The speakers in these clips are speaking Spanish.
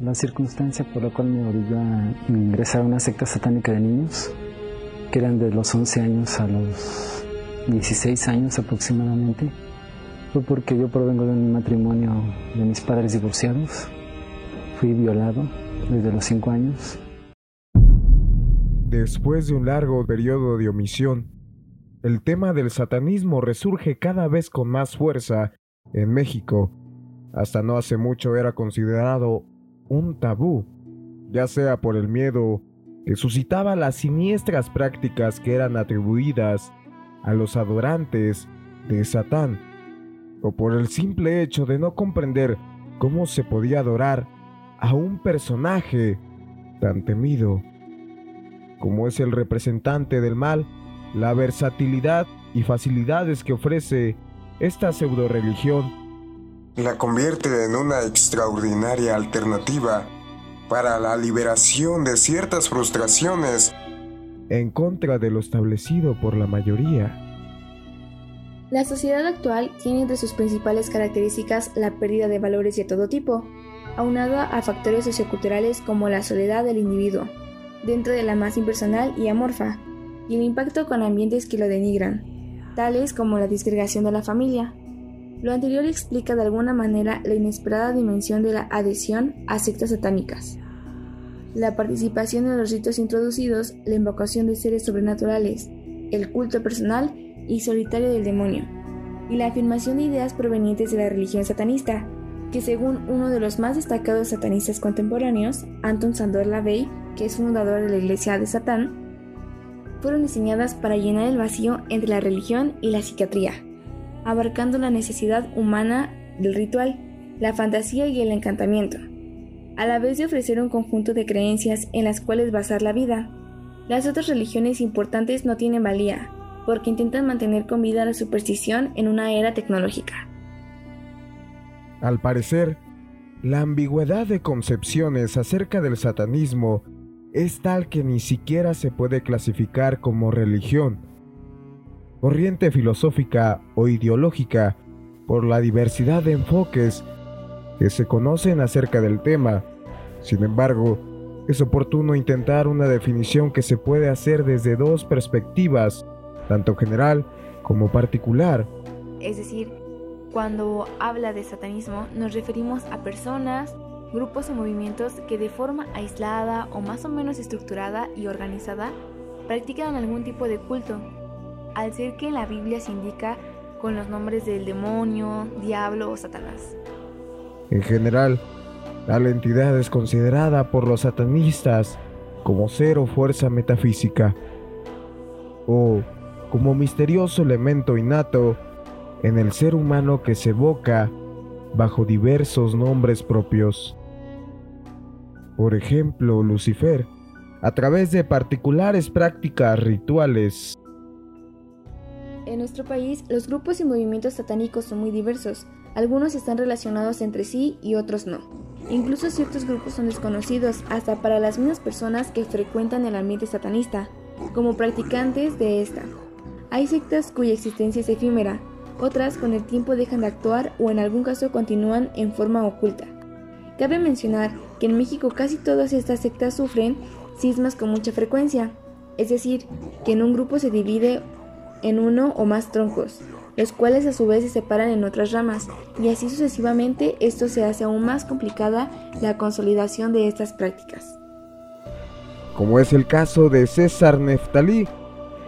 La circunstancia por la cual me obligó a ingresar a una secta satánica de niños, que eran de los 11 años a los 16 años aproximadamente, fue porque yo provengo de un matrimonio de mis padres divorciados. Fui violado desde los 5 años. Después de un largo periodo de omisión, el tema del satanismo resurge cada vez con más fuerza en México. Hasta no hace mucho era considerado un tabú, ya sea por el miedo que suscitaba las siniestras prácticas que eran atribuidas a los adorantes de Satán, o por el simple hecho de no comprender cómo se podía adorar a un personaje tan temido como es el representante del mal, la versatilidad y facilidades que ofrece esta pseudo religión la convierte en una extraordinaria alternativa para la liberación de ciertas frustraciones en contra de lo establecido por la mayoría. La sociedad actual tiene entre sus principales características la pérdida de valores de todo tipo, aunada a factores socioculturales como la soledad del individuo, dentro de la más impersonal y amorfa, y el impacto con ambientes que lo denigran, tales como la disgregación de la familia. Lo anterior explica de alguna manera la inesperada dimensión de la adhesión a sectas satánicas. La participación en los ritos introducidos, la invocación de seres sobrenaturales, el culto personal y solitario del demonio, y la afirmación de ideas provenientes de la religión satanista, que según uno de los más destacados satanistas contemporáneos, Anton Sandor Lavey, que es fundador de la Iglesia de Satán, fueron diseñadas para llenar el vacío entre la religión y la psiquiatría, abarcando la necesidad humana del ritual, la fantasía y el encantamiento, a la vez de ofrecer un conjunto de creencias en las cuales basar la vida. Las otras religiones importantes no tienen valía, porque intentan mantener con vida la superstición en una era tecnológica. Al parecer, la ambigüedad de concepciones acerca del satanismo es tal que ni siquiera se puede clasificar como religión, corriente filosófica o ideológica por la diversidad de enfoques que se conocen acerca del tema. Sin embargo, es oportuno intentar una definición que se puede hacer desde dos perspectivas tanto general como particular. Es decir, cuando habla de satanismo nos referimos a personas, grupos o movimientos que de forma aislada o más o menos estructurada y organizada practican algún tipo de culto, al ser que en la Biblia se indica con los nombres del demonio, diablo o Satanás. En general, la entidad es considerada por los satanistas como ser o fuerza metafísica, o como misterioso elemento innato en el ser humano que se evoca bajo diversos nombres propios. Por ejemplo, Lucifer, a través de particulares prácticas rituales. En nuestro país, los grupos y movimientos satánicos son muy diversos. Algunos están relacionados entre sí y otros no. Incluso ciertos grupos son desconocidos hasta para las mismas personas que frecuentan el ambiente satanista, como practicantes de esta. Hay sectas cuya existencia es efímera, otras con el tiempo dejan de actuar o en algún caso continúan en forma oculta. Cabe mencionar que en México casi todas estas sectas sufren sismas con mucha frecuencia, es decir, que en un grupo se divide en uno o más troncos, los cuales a su vez se separan en otras ramas, y así sucesivamente esto se hace aún más complicada la consolidación de estas prácticas. Como es el caso de César Neftalí,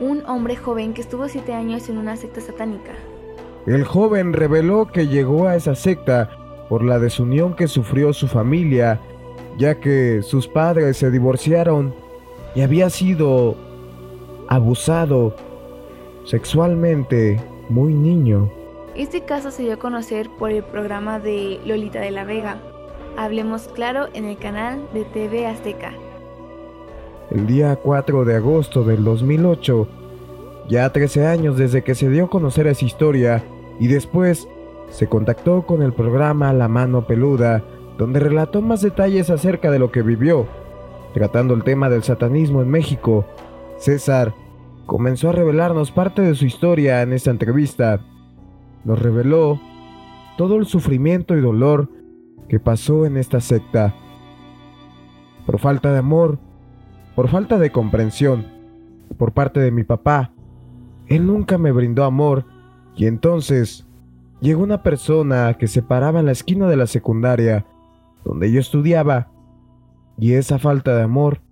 un hombre joven que estuvo siete años en una secta satánica. El joven reveló que llegó a esa secta por la desunión que sufrió su familia, ya que sus padres se divorciaron y había sido abusado sexualmente muy niño. Este caso se dio a conocer por el programa de Lolita de la Vega. Hablemos claro en el canal de TV Azteca el día 4 de agosto del 2008, ya 13 años desde que se dio a conocer esa historia, y después se contactó con el programa La Mano Peluda, donde relató más detalles acerca de lo que vivió. Tratando el tema del satanismo en México, César comenzó a revelarnos parte de su historia en esta entrevista. Nos reveló todo el sufrimiento y dolor que pasó en esta secta por falta de amor, por falta de comprensión, por parte de mi papá. Él nunca me brindó amor y entonces llegó una persona que se paraba en la esquina de la secundaria donde yo estudiaba y esa falta de amor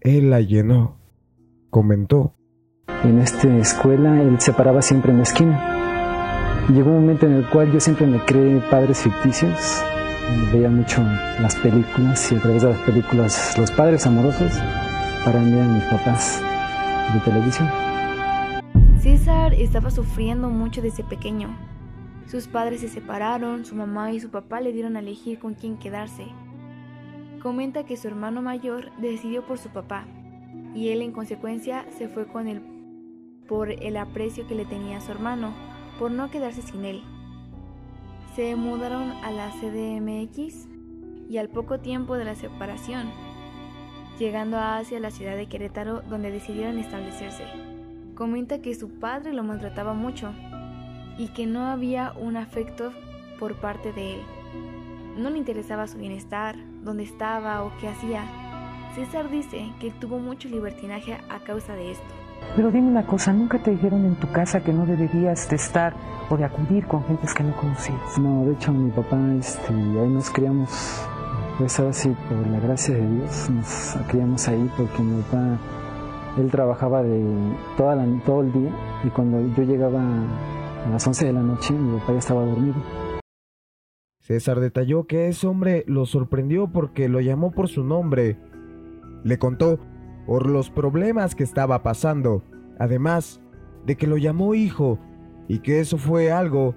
él la llenó, comentó. En esta escuela él se paraba siempre en la esquina. Llegó un momento en el cual yo siempre me creé padres ficticios. Veía mucho las películas y a través de las películas los padres amorosos para mí eran mis papás de televisión. César estaba sufriendo mucho desde pequeño. Sus padres se separaron, su mamá y su papá le dieron a elegir con quién quedarse. Comenta que su hermano mayor decidió por su papá y él en consecuencia se fue con él por el aprecio que le tenía su hermano, por no quedarse sin él. Se mudaron a la CDMX y al poco tiempo de la separación, llegando hacia la ciudad de Querétaro donde decidieron establecerse. Comenta que su padre lo maltrataba mucho y que no había un afecto por parte de él. No le interesaba su bienestar, dónde estaba o qué hacía. César dice que tuvo mucho libertinaje a causa de esto. Pero dime una cosa, ¿nunca te dijeron en tu casa que no deberías de estar o de acudir con gentes que no conocías? No, de hecho mi papá, este, ahí nos criamos, pues ahora sí, por la gracia de Dios, nos criamos ahí porque mi papá, él trabajaba de toda la, todo el día y cuando yo llegaba a las 11 de la noche mi papá ya estaba dormido. César detalló que ese hombre lo sorprendió porque lo llamó por su nombre. Le contó por los problemas que estaba pasando, además de que lo llamó hijo y que eso fue algo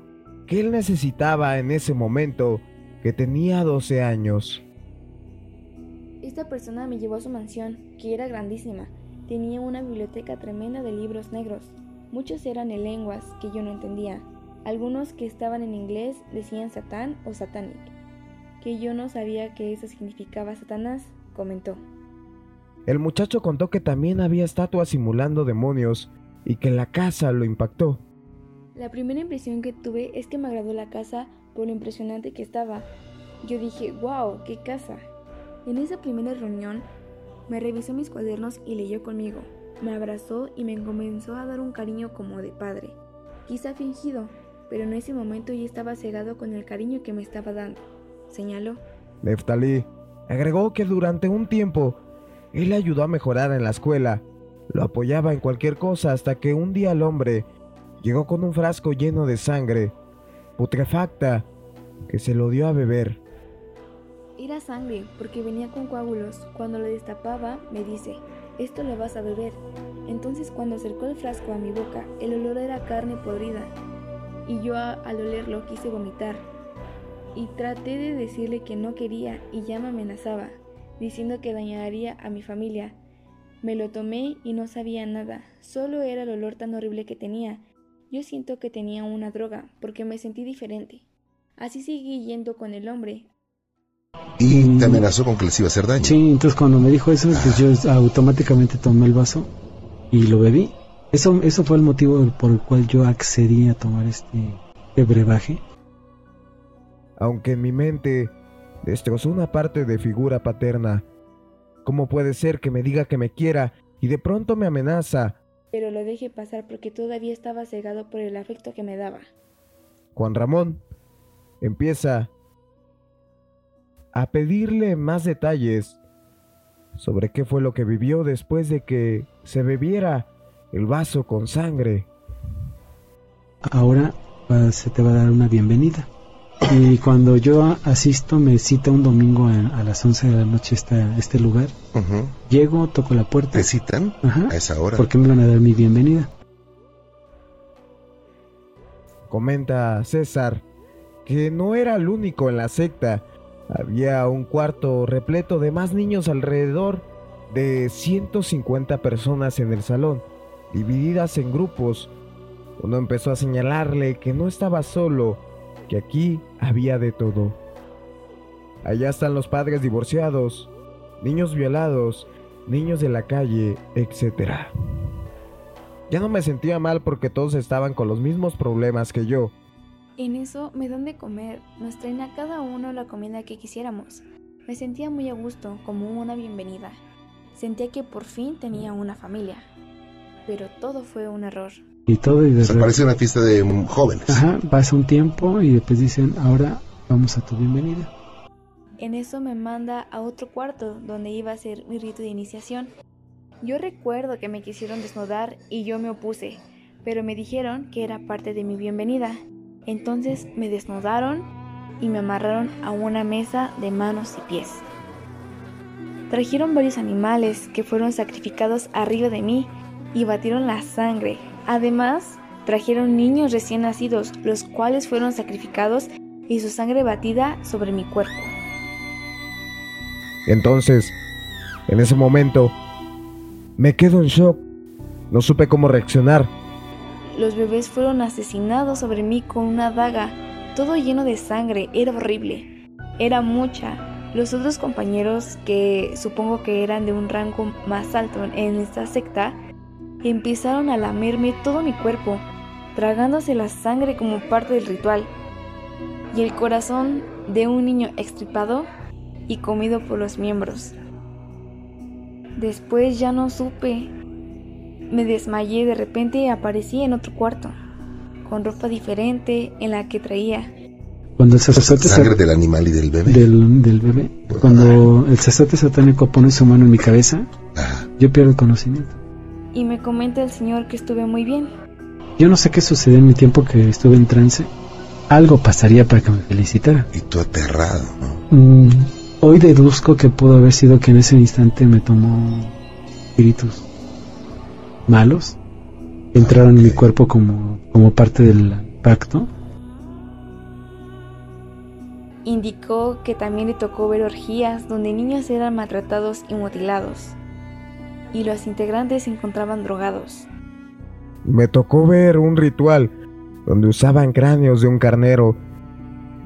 que él necesitaba en ese momento, que tenía 12 años. Esta persona me llevó a su mansión, que era grandísima. Tenía una biblioteca tremenda de libros negros. Muchos eran en lenguas que yo no entendía. Algunos que estaban en inglés decían Satán o Satanic, que yo no sabía que eso significaba Satanás, comentó. El muchacho contó que también había estatuas simulando demonios y que la casa lo impactó. La primera impresión que tuve es que me agradó la casa por lo impresionante que estaba. Yo dije, wow, qué casa. En esa primera reunión me revisó mis cuadernos y leyó conmigo. Me abrazó y me comenzó a dar un cariño como de padre. Quizá fingido, pero en ese momento ya estaba cegado con el cariño que me estaba dando, señaló. Neftali agregó que durante un tiempo él le ayudó a mejorar en la escuela, lo apoyaba en cualquier cosa hasta que un día el hombre llegó con un frasco lleno de sangre, putrefacta, que se lo dio a beber. Era sangre porque venía con coágulos. Cuando lo destapaba, me dice, esto lo vas a beber. Entonces cuando acercó el frasco a mi boca, el olor era carne podrida y yo al olerlo quise vomitar. Y traté de decirle que no quería y ya me amenazaba, diciendo que dañaría a mi familia. Me lo tomé y no sabía nada, solo era el olor tan horrible que tenía. Yo siento que tenía una droga, porque me sentí diferente. Así seguí yendo con el hombre. ¿Y te amenazó con que les iba a hacer daño? Sí, entonces cuando me dijo eso, pues yo automáticamente tomé el vaso y lo bebí. Eso, eso fue el motivo por el cual yo accedí a tomar este, este brebaje. Aunque en mi mente destrozó una parte de figura paterna. ¿Cómo puede ser que me diga que me quiera y de pronto me amenaza? Pero lo dejé pasar porque todavía estaba cegado por el afecto que me daba. Juan Ramón empieza a pedirle más detalles sobre qué fue lo que vivió después de que se bebiera el vaso con sangre. Ahora se te va a dar una bienvenida. Y cuando yo asisto, me cita un domingo a, las 11 de la noche este, este lugar. Llego, toco la puerta. ¿Te citan a esa hora? ¿Por qué me van a dar mi bienvenida? Comenta César que no era el único en la secta. Había un cuarto repleto de más niños alrededor de 150 personas en el salón divididas en grupos. Uno empezó a señalarle que no estaba solo, aquí había de todo. Allá están los padres divorciados, niños violados, niños de la calle, etc. Ya no me sentía mal porque todos estaban con los mismos problemas que yo. En eso me dan de comer, nos traen a cada uno la comida que quisiéramos. Me sentía muy a gusto, como una bienvenida. Sentía que por fin tenía una familia. Pero todo fue un error. Y todo y de Se parece una fiesta de jóvenes. Ajá, pasa un tiempo y después dicen, ahora vamos a tu bienvenida. En eso me manda a otro cuarto donde iba a ser mi rito de iniciación. Yo recuerdo que me quisieron desnudar y yo me opuse, pero me dijeron que era parte de mi bienvenida. Entonces me desnudaron y me amarraron a una mesa de manos y pies. Trajeron varios animales que fueron sacrificados arriba de mí y batieron la sangre. Además, trajeron niños recién nacidos, los cuales fueron sacrificados y su sangre batida sobre mi cuerpo. Entonces, en ese momento, me quedo en shock. No supe cómo reaccionar. Los bebés fueron asesinados sobre mí con una daga, todo lleno de sangre, era horrible. Era mucha. Los otros compañeros, que supongo que eran de un rango más alto en esta secta, empezaron a lamerme todo mi cuerpo, tragándose la sangre como parte del ritual. Y el corazón de un niño extripado y comido por los miembros. Después ya no supe. Me desmayé de repente y aparecí en otro cuarto, con ropa diferente en la que traía. Cuando el sacerdote ¿Sangre del animal y del bebé? Del, del bebé. Cuando el sacerdote satánico pone su mano en mi cabeza, yo pierdo el conocimiento. Y me comenta el Señor que estuve muy bien. Yo no sé qué sucedió en mi tiempo que estuve en trance. Algo pasaría para que me felicitara. Y tú aterrado, ¿no? Mm, Hoy deduzco que pudo haber sido que en ese instante me tomó espíritus malos, entraron en mi cuerpo como, como parte del pacto. Indicó que también le tocó ver orgías donde niños eran maltratados y mutilados, y los integrantes se encontraban drogados. Me tocó ver un ritual donde usaban cráneos de un carnero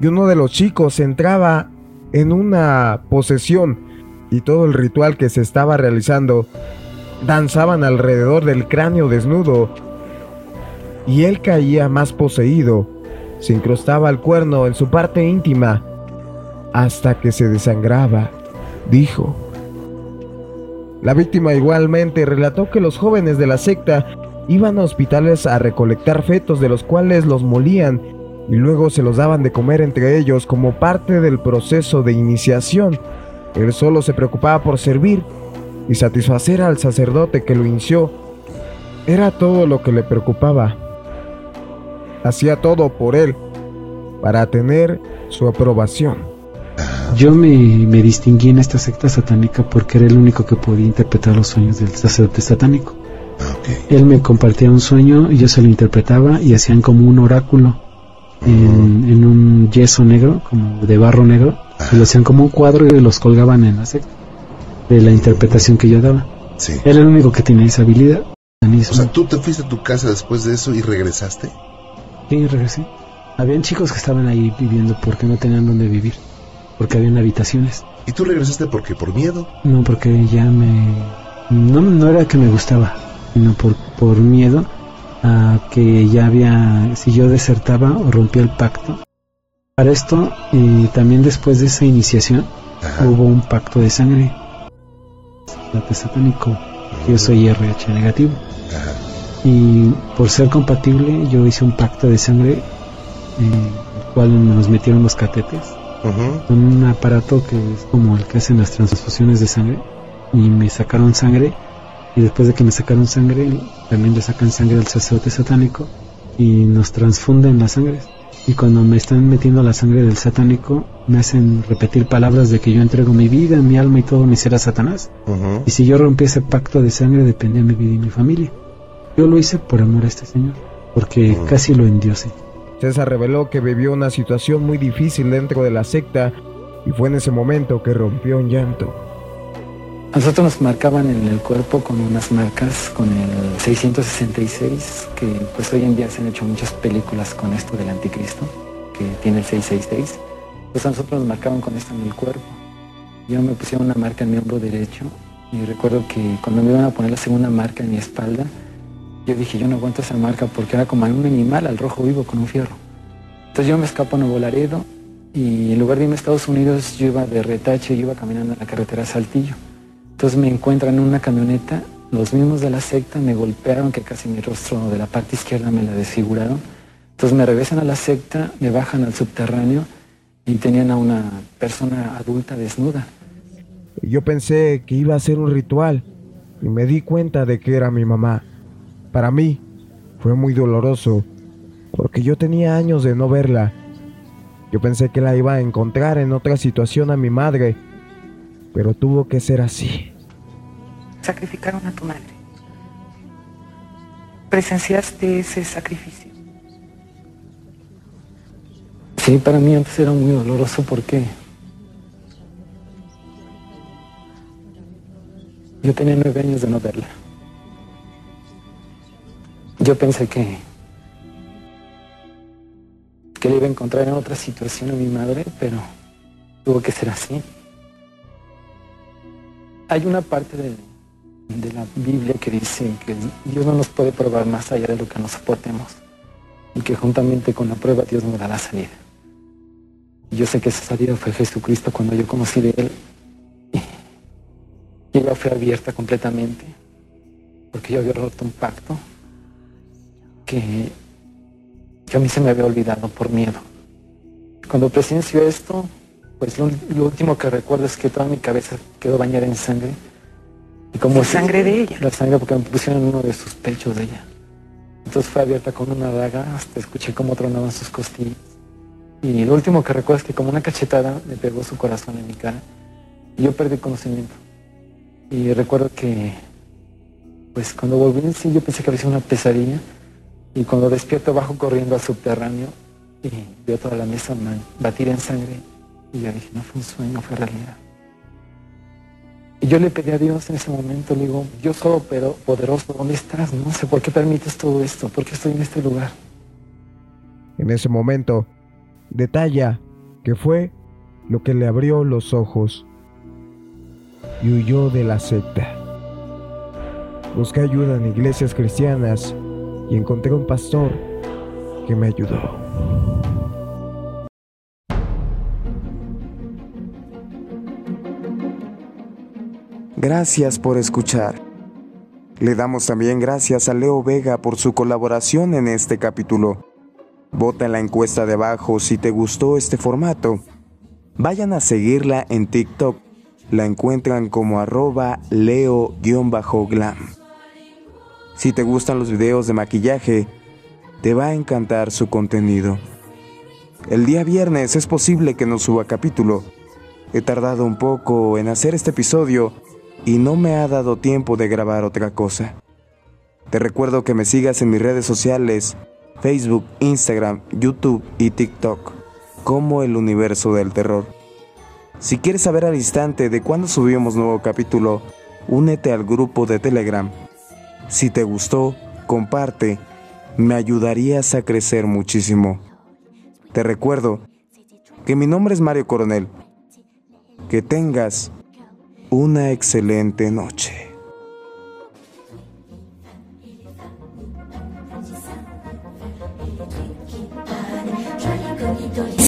y uno de los chicos entraba en una posesión y todo el ritual que se estaba realizando danzaban alrededor del cráneo desnudo y él caía más poseído, se incrustaba el cuerno en su parte íntima hasta que se desangraba, dijo. La víctima igualmente relató que los jóvenes de la secta iban a hospitales a recolectar fetos de los cuales los molían y luego se los daban de comer entre ellos como parte del proceso de iniciación. Él solo se preocupaba por servir y satisfacer al sacerdote que lo inició. Era todo lo que le preocupaba. Hacía todo por él, para tener su aprobación. Yo me, me, distinguí en esta secta satánica porque era el único que podía interpretar los sueños del sacerdote satánico. Él me compartía un sueño y yo se lo interpretaba y hacían como un oráculo en, un yeso negro, como de barro negro, y lo hacían como un cuadro y los colgaban en la secta, de la interpretación que yo daba. Sí. Era el único que tenía esa habilidad. O sea, ¿tú te fuiste a tu casa después de eso y regresaste? Sí, regresé. Habían chicos que estaban ahí viviendo porque no tenían dónde vivir, porque habían habitaciones. ¿Y tú regresaste porque ¿Por miedo? No, porque ya me... No, no era que me gustaba, sino por, por miedo a que ya había, si yo desertaba o rompía el pacto. Para esto, y también después de esa iniciación, hubo un pacto de sangre. Satánico, yo soy RH negativo. Y por ser compatible, yo hice un pacto de sangre, en el cual nos metieron los catetes, un aparato que es como el que hacen las transfusiones de sangre, y me sacaron sangre y después de que me sacaron sangre, también le sacan sangre al sacerdote satánico y nos transfunden la sangre. Y cuando me están metiendo la sangre del satánico, me hacen repetir palabras de que yo entrego mi vida, mi alma y todo mi ser a Satanás. Y si yo rompí ese pacto de sangre, dependía mi vida y mi familia. Yo lo hice por amor a este Señor, porque casi lo endiosé. César reveló que vivió una situación muy difícil dentro de la secta y fue en ese momento que rompió un llanto. Nosotros nos marcaban en el cuerpo con unas marcas con el 666, que pues hoy en día se han hecho muchas películas con esto del anticristo, que tiene el 666. Pues a nosotros nos marcaban con esto en el cuerpo. Yo me pusieron una marca en mi hombro derecho y recuerdo que cuando me iban a poner la segunda marca en mi espalda, yo dije, yo no aguanto esa marca porque era como un animal al rojo vivo con un fierro. Entonces yo me escapo a Nuevo Laredo y en lugar de irme a Estados Unidos yo iba de retache, yo iba caminando en la carretera Saltillo. Entonces me encuentran en una camioneta, los mismos de la secta me golpearon que casi mi rostro de la parte izquierda me la desfiguraron. Entonces me regresan a la secta, me bajan al subterráneo y tenían a una persona adulta desnuda. Yo pensé que iba a ser un ritual y me di cuenta de que era mi mamá. Para mí fue muy doloroso porque yo tenía años de no verla. Yo pensé que la iba a encontrar en otra situación a mi madre, pero tuvo que ser así. Sacrificaron a tu madre. Presenciaste ese sacrificio. Sí, para mí antes era muy doloroso porque yo tenía nueve años de no verla. Yo pensé que que le iba a encontrar en otra situación a mi madre, pero tuvo que ser así. Hay una parte de, de la Biblia que dice que Dios no nos puede probar más allá de lo que nos soportemos y que juntamente con la prueba Dios nos da la salida. Yo sé que esa salida fue Jesucristo cuando yo conocí de Él y la fue abierta completamente porque yo había roto un pacto que que a mí se me había olvidado por miedo. Cuando presencio esto, pues lo, último que recuerdo es que toda mi cabeza quedó bañada en sangre. Y como sangre de ella. La sangre porque me pusieron uno de sus pechos de ella. Entonces fue abierta con una daga, hasta escuché cómo tronaban sus costillas. Y lo último que recuerdo es que como una cachetada me pegó su corazón en mi cara. Y yo perdí conocimiento. Y recuerdo que, pues cuando volví en sí, yo pensé que había sido una pesadilla. Y cuando despierto bajo corriendo al subterráneo y veo toda la mesa batir en sangre. Y yo dije, no fue un sueño, fue realidad. Y yo le pedí a Dios en ese momento, le digo, Dios pero poderoso, ¿dónde estás? No sé por qué permites todo esto, por qué estoy en este lugar. En ese momento, detalla que fue lo que le abrió los ojos y huyó de la secta. Busqué ayuda en iglesias cristianas y encontré un pastor que me ayudó. Gracias por escuchar. Le damos también gracias a Leo Vega por su colaboración en este capítulo. Vota en la encuesta de abajo si te gustó este formato. Vayan a seguirla en TikTok. La encuentran como arroba leo-glam. Si te gustan los videos de maquillaje, te va a encantar su contenido. El día viernes es posible que no suba capítulo. He tardado un poco en hacer este episodio y no me ha dado tiempo de grabar otra cosa. Te recuerdo que me sigas en mis redes sociales, Facebook, Instagram, YouTube y TikTok, como el universo del terror. Si quieres saber al instante de cuándo subimos nuevo capítulo, únete al grupo de Telegram si te gustó, comparte, me ayudarías a crecer muchísimo. Te recuerdo que mi nombre es Mario Coronel. Que tengas una excelente noche.